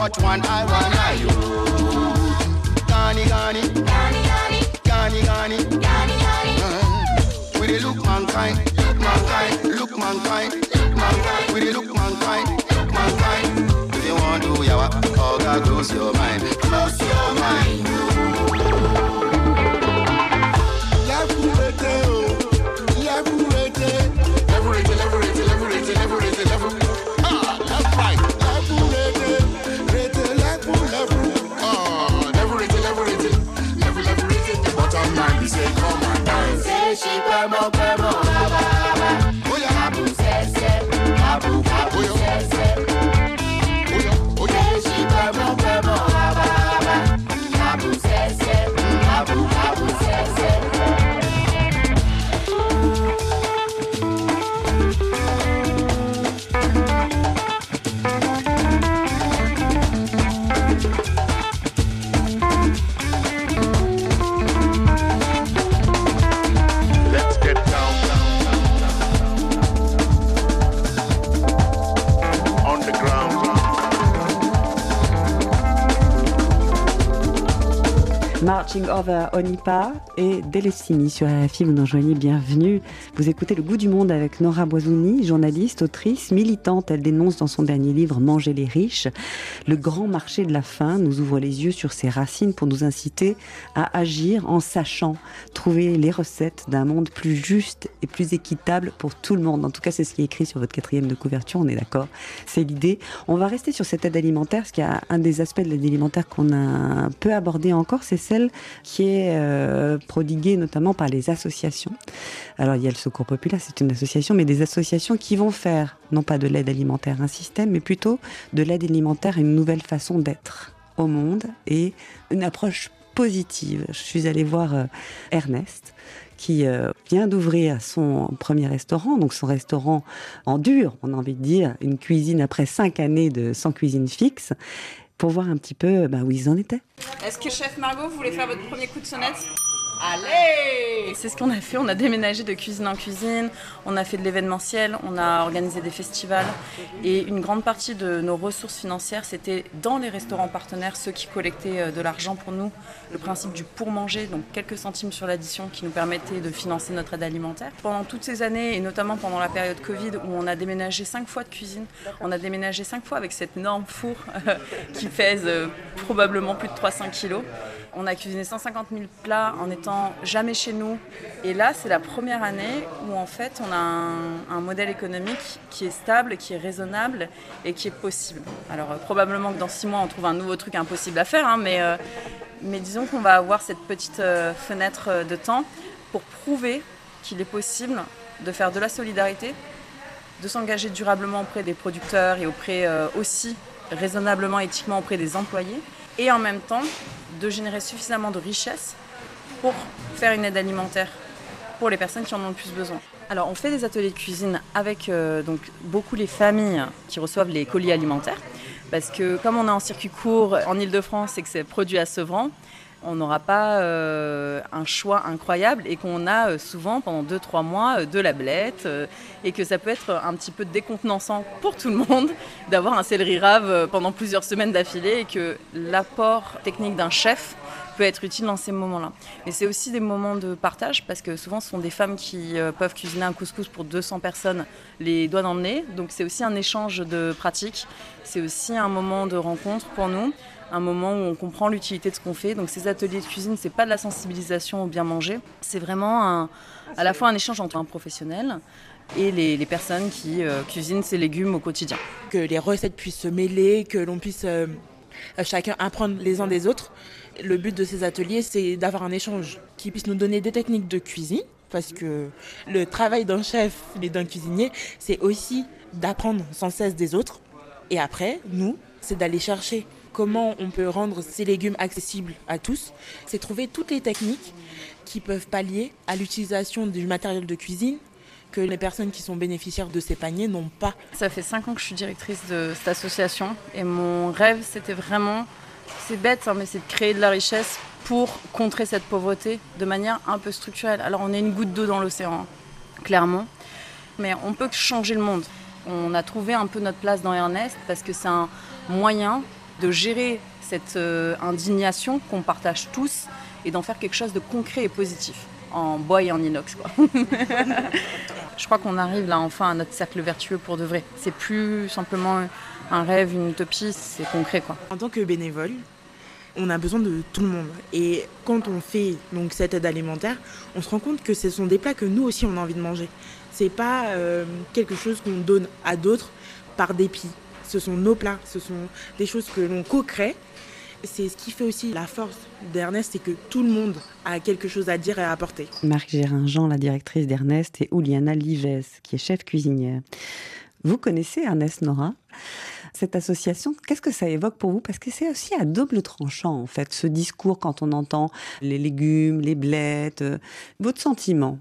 Watch one eye, one eye, yo. Gani, gani, gani, gani, gani, gani, gani, gani. Uh, we dey look mankind, look mankind, look mankind, look mankind. We dey look mankind, look mankind. If you want to yawa, oh God, close your mind, Marching Over Onipa et Delessini sur RFI. Vous nous rejoignez, bienvenue. Vous écoutez Le goût du monde avec Nora Boisouni, journaliste, autrice, militante. Elle dénonce dans son dernier livre Manger les riches. Le grand marché de la faim nous ouvre les yeux sur ses racines pour nous inciter à agir en sachant trouver les recettes d'un monde plus juste et plus équitable pour tout le monde. En tout cas, c'est ce qui est écrit sur votre quatrième de couverture, on est d'accord. C'est l'idée. On va rester sur cette aide alimentaire, parce qu'il y a un des aspects de l'aide alimentaire qu'on a un peu abordé encore, c'est celle qui est euh, prodiguée notamment par les associations. Alors il y a le Secours Populaire, c'est une association, mais des associations qui vont faire non pas de l'aide alimentaire un système, mais plutôt de l'aide alimentaire une nouvelle façon d'être au monde et une approche positive. Je suis allée voir euh, Ernest qui euh, vient d'ouvrir son premier restaurant, donc son restaurant en dur, on a envie de dire, une cuisine après cinq années de sans cuisine fixe, pour voir un petit peu bah, où ils en étaient. Est-ce que chef Margot voulait faire votre premier coup de sonnette? Allez C'est ce qu'on a fait, on a déménagé de cuisine en cuisine, on a fait de l'événementiel, on a organisé des festivals et une grande partie de nos ressources financières c'était dans les restaurants partenaires, ceux qui collectaient euh, de l'argent pour nous, le principe du pour manger, donc quelques centimes sur l'addition qui nous permettait de financer notre aide alimentaire. Pendant toutes ces années et notamment pendant la période Covid où on a déménagé cinq fois de cuisine, on a déménagé cinq fois avec cette énorme four qui pèse euh, probablement plus de 300 kilos. On a cuisiné 150 000 plats en étant jamais chez nous. Et là, c'est la première année où en fait, on a un, modèle économique qui est stable, qui est raisonnable et qui est possible. Alors euh, probablement que dans six mois, on trouve un nouveau truc impossible à faire, hein, mais, euh, mais disons qu'on va avoir cette petite euh, fenêtre de temps pour prouver qu'il est possible de faire de la solidarité, de s'engager durablement auprès des producteurs et auprès aussi raisonnablement éthiquement auprès des employés et en même temps de générer suffisamment de richesse pour faire une aide alimentaire pour les personnes qui en ont le plus besoin. Alors on fait des ateliers de cuisine avec euh, donc beaucoup les familles qui reçoivent les colis alimentaires parce que comme on est en circuit court en Ile-de-France et que c'est produit à Sevran, on n'aura pas euh, un choix incroyable et qu'on a euh, souvent pendant 2-3 mois de la blette et que ça peut être un petit peu décontenançant pour tout le monde d'avoir un céleri rave pendant plusieurs semaines d'affilée et que l'apport technique d'un chef peut être utile dans ces moments-là. Mais c'est aussi des moments de partage parce que souvent ce sont des femmes qui euh, peuvent cuisiner un couscous pour 200 personnes les doigts dans le nez. Donc c'est aussi un échange de pratiques. C'est aussi un moment de rencontre pour nous un moment où on comprend l'utilité de ce qu'on fait. Donc ces ateliers de cuisine, c'est pas de la sensibilisation au bien manger, c'est vraiment à la fois un échange entre un professionnel et les, personnes qui euh, cuisinent ces légumes au quotidien. Que les recettes puissent se mêler, que l'on puisse euh, chacun apprendre les uns des autres. Le but de ces ateliers, c'est d'avoir un échange qui puisse nous donner des techniques de cuisine, parce que le travail d'un chef et d'un cuisinier, c'est aussi d'apprendre sans cesse des autres. Et après, nous, c'est d'aller chercher comment on peut rendre ces légumes accessibles à tous. C'est trouver toutes les techniques qui peuvent pallier à l'utilisation du matériel de cuisine que les personnes qui sont bénéficiaires de ces paniers n'ont pas. Ça fait cinq ans que je suis directrice de cette association et mon rêve, c'était vraiment c'est bête, hein, mais c'est de créer de la richesse pour contrer cette pauvreté de manière un peu structurelle. Alors on est une goutte d'eau dans l'océan, clairement, mais on peut changer le monde. On a trouvé un peu notre place dans Ernest parce que c'est un moyen de gérer cette euh, indignation qu'on partage tous et d'en faire quelque chose de concret et positif en bois et en inox. Quoi. Je crois qu'on arrive là enfin à notre cercle vertueux pour de vrai. C'est plus simplement un rêve, une utopie, c'est concret. Quoi. En tant que bénévole, on a besoin de tout le monde. Et quand on fait donc cette aide alimentaire, on se rend compte que ce sont des plats que nous aussi on a envie de manger. C'est pas euh, quelque chose qu'on donne à d'autres par dépit. Ce sont nos plats, ce sont des choses que l'on co-crée. C'est ce qui fait aussi la force d'Ernest, c'est que tout le monde a quelque chose à dire et à apporter. Marc Géringent, la directrice d'Ernest, et Ouliana Lives, qui est chef cuisinière. Vous connaissez Ernest Nora? Cette association, qu'est-ce que ça évoque pour vous? Parce que c'est aussi à double tranchant, en fait, ce discours quand on entend les légumes, les blettes. Euh, votre sentiment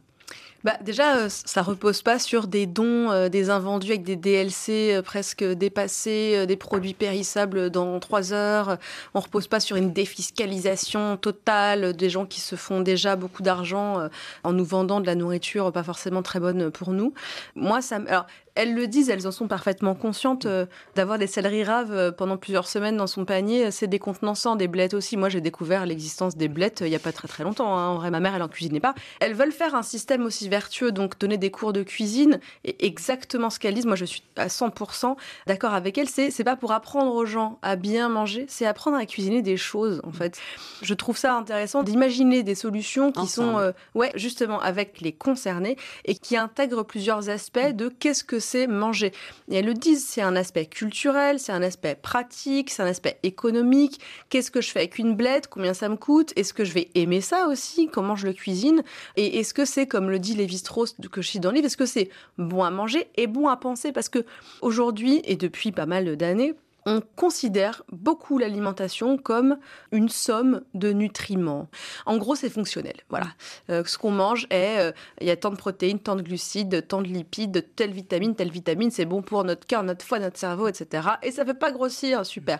bah, déjà, euh, ça repose pas sur des dons, euh, des invendus avec des DLC euh, presque dépassés, des produits périssables dans trois heures. On repose pas sur une défiscalisation totale des gens qui se font déjà beaucoup d'argent en nous vendant de la nourriture pas forcément très bonne pour nous. Moi, ça, alors, elles le disent, elles en sont parfaitement conscientes. D'avoir des céleris raves pendant plusieurs semaines dans son panier, c'est décontenançant. Des blettes aussi. Moi, j'ai découvert l'existence des blettes il n'y a pas très très longtemps. Hein. En vrai, ma mère, elle en cuisinait pas. Elles veulent faire un système aussi vertueux, donc donner des cours de cuisine. Et exactement ce qu'elles disent, moi je suis à 100% d'accord avec elles, c'est, pas pour apprendre aux gens à bien manger, c'est apprendre à cuisiner des choses en fait. Je trouve ça intéressant d'imaginer des solutions qui sont, euh, ouais, justement avec les concernés et qui intègrent plusieurs aspects de qu'est-ce que c'est manger. Et elles le disent, c'est un aspect culturel, c'est un aspect pratique, c'est un aspect économique. Qu'est-ce que je fais avec une blette? Combien ça me coûte? Est-ce que je vais aimer ça aussi? Comment je le cuisine? Et est-ce que c'est, comme le dit Lévi-Strauss que je cite dans le livre, est-ce que c'est bon à manger et bon à penser? Parce que aujourd'hui, et depuis pas mal d'années, on considère beaucoup l'alimentation comme une somme de nutriments. En gros, c'est fonctionnel. Voilà. Euh, ce qu'on mange est, euh, il y a tant de protéines, tant de glucides, tant de lipides, telle vitamine, telle vitamine, c'est bon pour notre cœur, notre foie, notre cerveau, etc. Et ça ne fait pas grossir, super.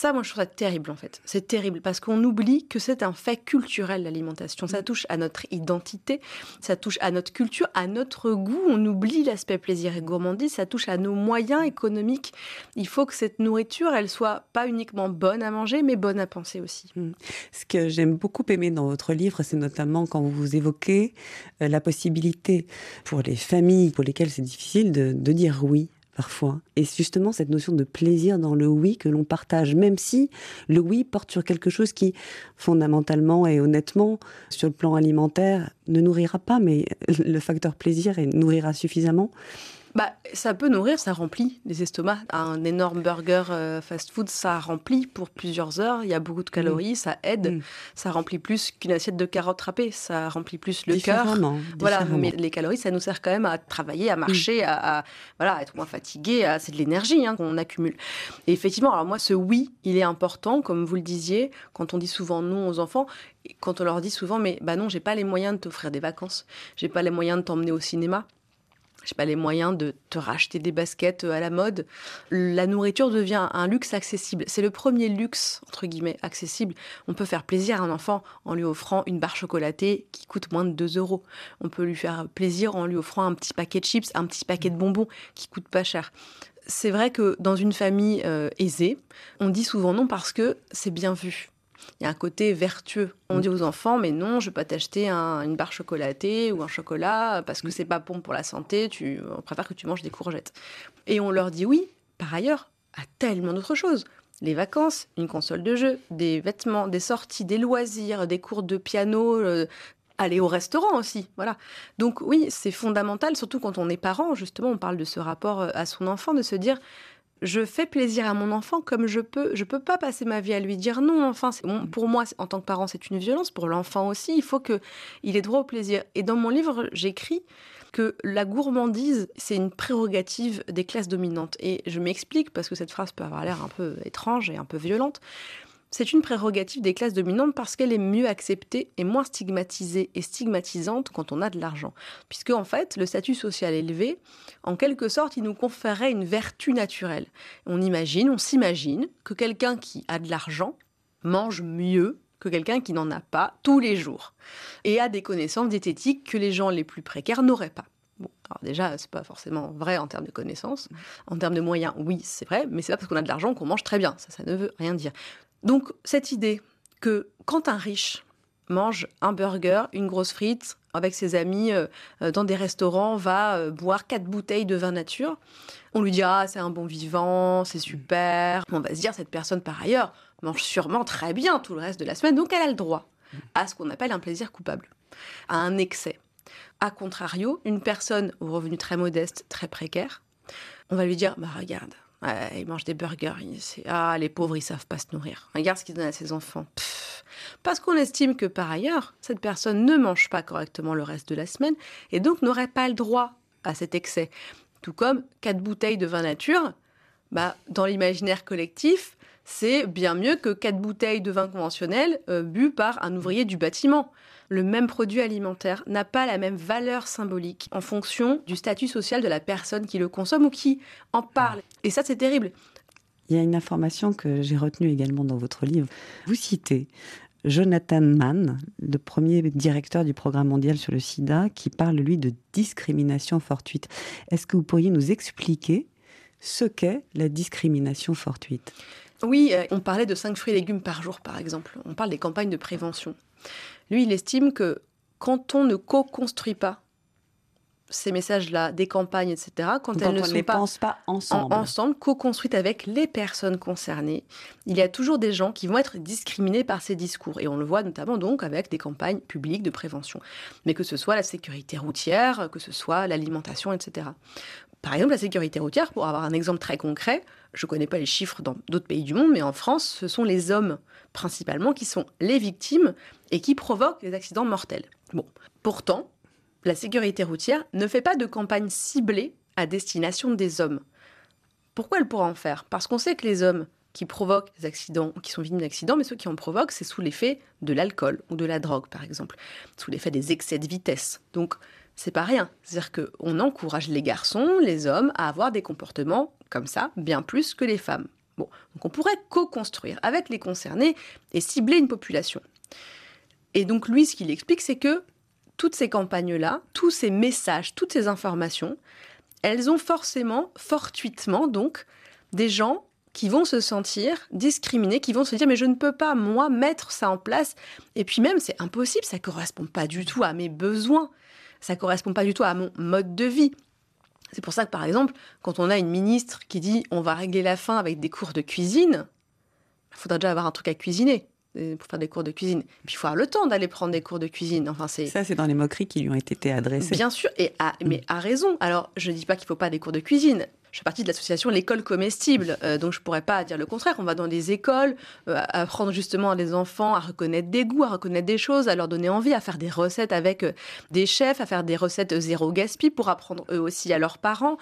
Ça, moi, je trouve ça terrible, en fait. C'est terrible parce qu'on oublie que c'est un fait culturel, l'alimentation. Ça touche à notre identité, ça touche à notre culture, à notre goût. On oublie l'aspect plaisir et gourmandise, ça touche à nos moyens économiques. Il faut que cette nourriture, elle soit pas uniquement bonne à manger, mais bonne à penser aussi. Hmm. Ce que j'aime beaucoup aimer dans votre livre, c'est notamment quand vous évoquez euh, la possibilité pour les familles pour lesquelles c'est difficile de, de dire oui parfois. Et justement cette notion de plaisir dans le oui que l'on partage, même si le oui porte sur quelque chose qui, fondamentalement et honnêtement, sur le plan alimentaire, ne nourrira pas, mais le facteur plaisir nourrira suffisamment. Bah, ça peut nourrir, ça remplit les estomacs. Un énorme burger euh, fast-food, ça remplit pour plusieurs heures. Il y a beaucoup de calories, ça aide. Mm. Ça remplit plus qu'une assiette de carottes râpées. Ça remplit plus le cœur. Voilà, mais les calories, ça nous sert quand même à travailler, à marcher, à, à, voilà, à être moins fatigué. à- C'est de l'énergie hein, qu'on accumule. Et effectivement, alors moi, ce oui, il est important, comme vous le disiez, quand on dit souvent non aux enfants. Quand on leur dit souvent, mais bah non, j'ai pas les moyens de t'offrir des vacances, j'ai pas les moyens de t'emmener au cinéma, j'ai pas les moyens de te racheter des baskets euh, à la mode. La nourriture devient un luxe accessible. C'est le premier luxe, entre guillemets, accessible. On peut faire plaisir à un enfant en lui offrant une barre chocolatée qui coûte moins de 2 euros. On peut lui faire plaisir en lui offrant un petit paquet de chips, un petit paquet de bonbons qui coûte pas cher. C'est vrai que dans une famille euh, aisée, on dit souvent non parce que c'est bien vu. Il y a un côté vertueux. On dit aux enfants, mais non, je vais pas t'acheter un- une barre chocolatée ou un chocolat parce que c'est pas bon pour la santé. Tu, on préfère que tu manges des courgettes. Et on leur dit oui, par ailleurs, à tellement d'autres choses. Les vacances, une console de jeu, des vêtements, des sorties, des loisirs, des cours de piano, euh, aller au restaurant aussi, voilà. Donc oui, c'est fondamental, surtout quand on est parent, justement, on parle de ce rapport euh, à son enfant, de se dire, je fais plaisir à mon enfant comme je peux. Je peux pas passer ma vie à lui dire non. Enfin, pour moi, en tant que parent, c'est une violence. Pour l'enfant aussi, il faut que il ait droit au plaisir. Et dans mon livre, j'écris que la gourmandise, c'est une prérogative des classes dominantes. Et je m'explique parce que cette phrase peut avoir l'air un peu étrange et un peu violente. C'est une prérogative des classes dominantes parce qu'elle est mieux acceptée et moins stigmatisée et stigmatisante quand on a de l'argent. Puisque, en fait, le statut social élevé, en quelque sorte, il nous conférerait une vertu naturelle. On imagine, on s'imagine que quelqu'un qui a de l'argent mange mieux que quelqu'un qui n'en a pas tous les jours et a des connaissances diététiques que les gens les plus précaires n'auraient pas. Bon, alors déjà, c'est pas forcément vrai en termes de connaissances. En termes de moyens, oui, c'est vrai, mais c'est pas parce qu'on a de l'argent qu'on mange très bien. Ça, ça ne veut rien dire. Donc, cette idée que quand un riche mange un burger, une grosse frite, avec ses amis euh, euh, dans des restaurants, va euh, boire quatre bouteilles de vin nature, on lui dit ah c'est un bon vivant, c'est super. On va se dire cette personne par ailleurs mange sûrement très bien tout le reste de la semaine, donc elle a le droit à ce qu'on appelle un plaisir coupable, à un excès. A contrario, une personne aux revenus très modestes, très précaires, on va lui dire bah regarde, ouais, il mange des burgers, ah les pauvres ils savent pas se nourrir. Regarde ce qu'ils donnent à ses enfants. Pff. Parce qu'on estime que par ailleurs, cette personne ne mange pas correctement le reste de la semaine et donc n'aurait pas le droit à cet excès. Tout comme quatre bouteilles de vin nature, bah, dans l'imaginaire collectif, c'est bien mieux que quatre bouteilles de vin conventionnel euh, bu par un ouvrier du bâtiment. Le même produit alimentaire n'a pas la même valeur symbolique en fonction du statut social de la personne qui le consomme ou qui en parle. Et ça, c'est terrible. Il y a une information que j'ai retenue également dans votre livre. Vous citez Jonathan Mann, le premier directeur du programme mondial sur le sida, qui parle, lui, de discrimination fortuite. Est-ce que vous pourriez nous expliquer ce qu'est la discrimination fortuite? Oui, euh, on parlait de 5 fruits et légumes par jour, par exemple. On parle des campagnes de prévention. Lui, il estime que quand on ne co-construit pas ces messages-là, des campagnes, etc., quand Quand elles ne on sont les pas pense pas ensemble. en- ensemble, co-construites avec les personnes concernées, il y a toujours des gens qui vont être discriminés par ces discours. Et on le voit notamment donc avec des campagnes publiques de prévention. Mais que ce soit la sécurité routière, que ce soit l'alimentation, etc. Par exemple, la sécurité routière, pour avoir un exemple très concret, je ne connais pas les chiffres dans d'autres pays du monde, mais en France, ce sont les hommes principalement qui sont les victimes et qui provoquent les accidents mortels. Pourtant, la sécurité routière ne fait pas de campagne ciblée à destination des hommes. Pourquoi elle pourra en faire? Parce qu'on sait que les hommes qui provoquent des accidents qui sont victimes d'accidents, mais ceux qui en provoquent, c'est sous l'effet de l'alcool ou de la drogue, par exemple, sous l'effet des excès de vitesse. C'est pas rien. C'est-à-dire qu'on encourage les garçons, les hommes, à avoir des comportements comme ça, bien plus que les femmes. Bon, donc on pourrait co-construire avec les concernés et cibler une population. Et donc lui, ce qu'il explique, c'est que toutes ces campagnes-là, tous ces messages, toutes ces informations, elles ont forcément, fortuitement donc, des gens qui vont se sentir discriminés, qui vont se dire mais je ne peux pas moi mettre ça en place. Et puis même c'est impossible, ça correspond pas du tout à mes besoins, ça correspond pas du tout à mon mode de vie. C'est pour ça que par exemple, quand on a une ministre qui dit on va régler la faim avec des cours de cuisine, il faudra déjà avoir un truc à cuisiner euh, pour faire des cours de cuisine. Puis il faut avoir le temps d'aller prendre des cours de cuisine. Enfin, c'est ça, c'est dans les moqueries qui lui ont été adressées. Bien sûr, et mais à raison. Alors, je ne dis pas qu'il ne faut pas des cours de cuisine. Je fais partie de l'association L'école comestible, euh, donc je ne pourrais pas dire le contraire. On va dans des écoles, euh, apprendre justement à les enfants à reconnaître des goûts, à reconnaître des choses, à leur donner envie, à faire des recettes avec des chefs, à faire des recettes zéro gaspille pour apprendre eux aussi à leurs parents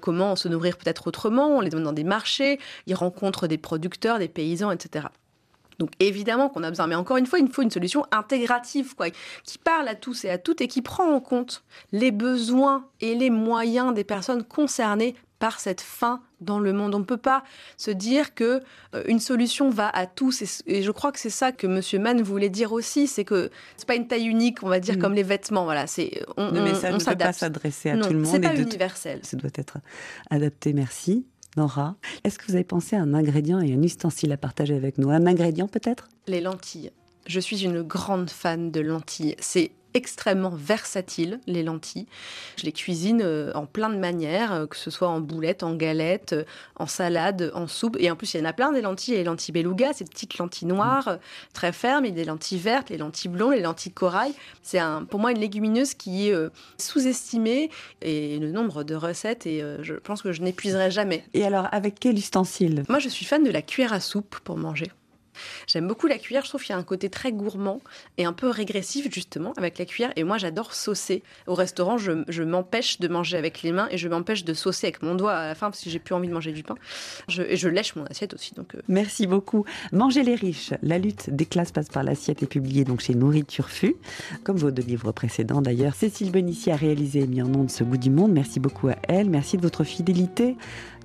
comment se nourrir peut-être autrement. On les donne dans des marchés, ils rencontrent des producteurs, des paysans, etc. Donc évidemment qu'on a besoin, mais encore une fois, il faut une solution intégrative, quoi, qui parle à tous et à toutes et qui prend en compte les besoins et les moyens des personnes concernées par cette faim dans le monde. On ne peut pas se dire que euh, une solution va à tous. Et, je crois que c'est ça que M. Mann voulait dire aussi, c'est que c'est pas une taille unique, on va dire, mm. comme les vêtements. Voilà, c'est on, le message ne peut pas s'adresser à tout le monde. C'est pas universel. Ça doit être adapté. Merci. Nora, est-ce que vous avez pensé à un ingrédient et un ustensile à partager avec nous? Un ingrédient peut-être? Les lentilles. Je suis une grande fan de lentilles. C'est extrêmement versatiles, les lentilles. Je les cuisine euh, en plein de manières, euh, que ce soit en boulettes, en galettes, euh, en salade, en soupe. Et en plus, il y en a plein des lentilles. Les lentilles beluga, ces petites lentilles noires, très fermes. Il y a des lentilles vertes, les lentilles blondes, les lentilles corail. C'est pour moi une légumineuse qui est sous-estimée et le nombre de recettes, et je pense que je n'épuiserai jamais. Et alors, avec quel ustensile? Moi, je suis fan de la cuillère à soupe pour manger. J'aime beaucoup la cuillère, je trouve qu'il y a un côté très gourmand et un peu régressif justement avec la cuillère. Et moi j'adore saucer. Au restaurant, je, m'empêche de manger avec les mains et je m'empêche de saucer avec mon doigt à la fin parce que j'ai plus envie de manger du pain. Je, et je lèche mon assiette aussi. Donc, euh. Merci beaucoup. Manger les riches, la lutte des classes passe par l'assiette est publiée donc chez Nourriture Fu, comme vos deux livres précédents d'ailleurs. Cécile Benici a réalisé et mis en de ce goût du monde. Merci beaucoup à elle. Merci de votre fidélité.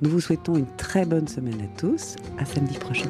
Nous vous souhaitons une très bonne semaine à tous. À samedi prochain.